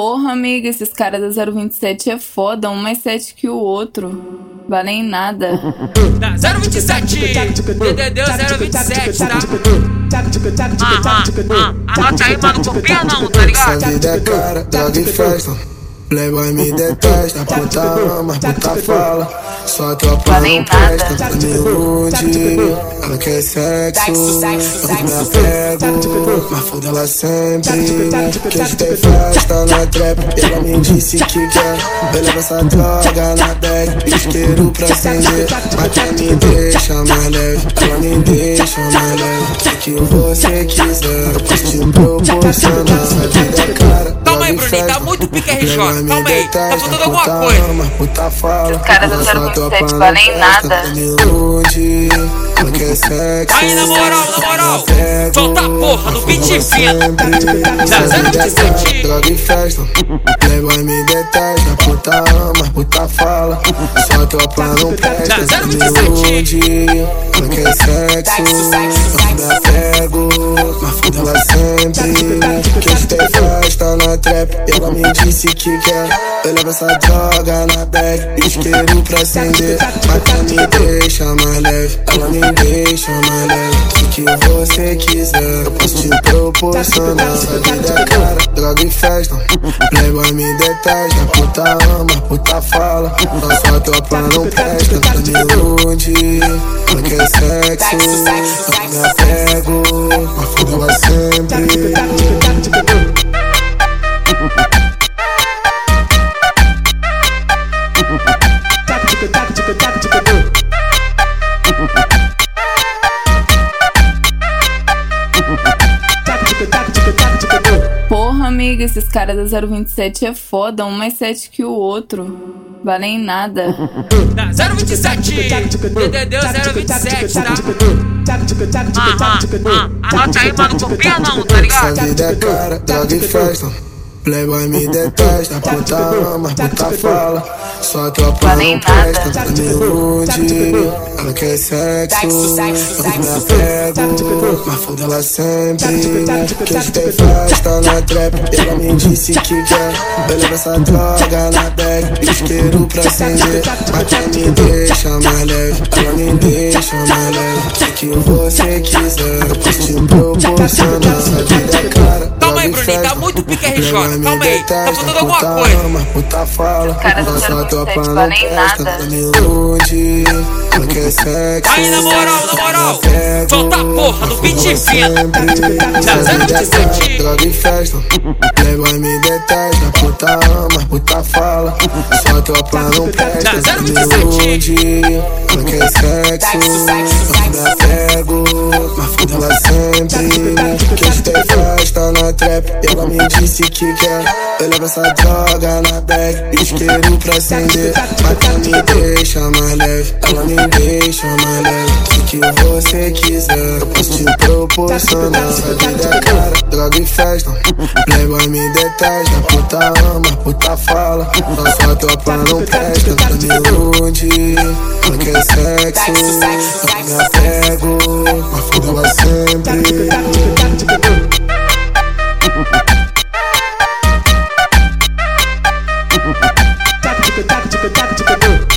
Porra, amiga, esses caras da 027 é foda, um mais sete que o outro. Valem nada. Da 027, DDD 027, tá? Ah, ah, ah, anota aí, mano, copia não, tá ligado? Essa vida é cara, droga e festa. Playboy me detesta, puta ama, puta fala. Só tropa não presta pra me iludir. Ela quer sexo, eu me apego. Mas foda ela sempre. Que hoje tem festa na trap. Ela me disse que quer. Eu levo essa droga na bag. Isqueiro pra acender. Mas ela me deixa mais leve. Ela me deixa mais leve. O que você quiser, eu posso te proporcionar. Essa vida é cara. Aí, Bruninho, tá muito pique RJ. Calma aí, tá faltando alguma coisa. Os caras do 027 valem nada. Sexo. Aí, na moral, na moral, solta a porra no beat fino. Da 027. Droga e festa. Playboy me detesta. Puta ama, puta fala. Só tropa não presta. Da Me 027. ilude. Ela quer sexo. Eu me apego. Mas foda ela sempre. Que tem festa na trap. Ela me disse que quer. Eu levo essa droga na bag. Isqueiro pra acender. Mas me deixa mais leve. Ela me deixa mais leve. O que você quiser, eu posso te proporcionar. Essa vida é cara, droga e festa. Playboy me detesta. Puta ama, puta fala. Nossa tropa não presta. Me iludir. Ela quer sexo. Eu me apego. Mas foda sempre. Amiga, esses caras da 027 é foda, um mais sete que o outro. Valem nada. Da 027, DDD 027, tá? Ah, ah, ah, anota aí, mano, copia não, tá ligado? Essa vida é cara, droga e festa. Playboy me detesta, puta ama, puta fala. Só tropa não presta, pra me iludir. Ela quer sexo, eu me apego. Mas foda ela sempre. Que hoje tem festa na trap. Ela me disse que quer. Eu levo essa droga na bag. Isqueiro pra acender. Mas ela me deixa mais leve. Ela me deixa mais leve. O que você quiser, eu posso te proporcionar. Essa vida é cara. E Bruninho, tá muito pique RJ. Calma aí, tá faltando alguma coisa. Puta fala, caras do nossa 027 tropa não nada. iludir. Ela quer sexo. Aí, na moral, na moral, solta a porra no beat fino. sempre. Da Essa vida é 027. cara, Droga e festa. Playboy me detesta. Puta ama, puta fala. Só tropa não presta. Da pra me 027. iludir. Ela quer sexo. Me apego. Mas ela sempre. Que hoje tem festa na trap. Ela me disse que quer. Eu levo essa droga na bag. Isqueiro pra acender. Mas ela me deixa mais leve. Ela me deixa mais leve. O que você quiser, eu posso te proporcionar. Essa vida é cara, droga e festa. Playboy me detesta. Puta ama, puta fala. Nossa tropa não presta. Pra me iludir. Ela quer sexo. Eu me apego. Mas foda ela sempre. back to the door.